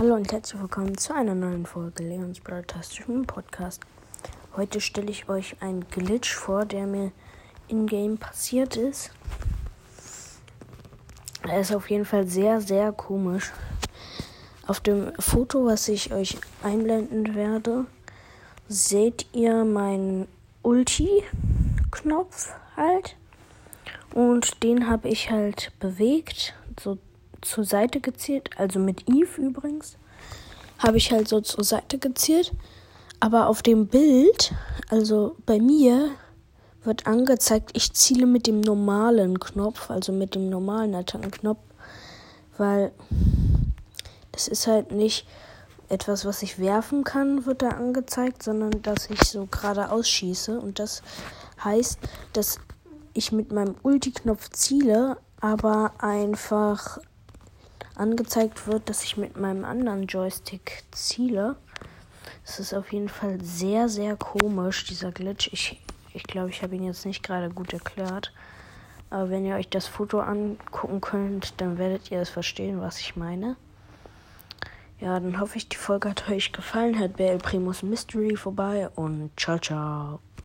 Hallo und herzlich willkommen zu einer neuen Folge Leons Broadcastischen Podcast. Heute stelle ich euch einen Glitch vor, der mir in-game passiert ist. Er ist auf jeden Fall sehr, sehr komisch. Auf dem Foto, was ich euch einblenden werde, seht ihr meinen Ulti-Knopf halt. Und den habe ich halt bewegt, so zur Seite gezielt, also mit Eve übrigens, habe ich halt so zur Seite gezielt. Aber auf dem Bild, also bei mir, wird angezeigt, ich ziele mit dem normalen Knopf, also mit dem normalen Attackenknopf, weil das ist halt nicht etwas, was ich werfen kann, wird da angezeigt, sondern dass ich so geradeaus schieße. Und das heißt, dass ich mit meinem Ulti-Knopf ziele, aber einfach angezeigt wird, dass ich mit meinem anderen Joystick ziele. Das ist auf jeden Fall sehr, sehr komisch, dieser Glitch. Ich ich, glaube, ich habe ihn jetzt nicht gerade gut erklärt. Aber wenn ihr euch das Foto angucken könnt, dann werdet ihr es verstehen, was ich meine. Ja, dann hoffe ich, die Folge hat euch gefallen. Hört bei El Primus Mystery vorbei und ciao, ciao.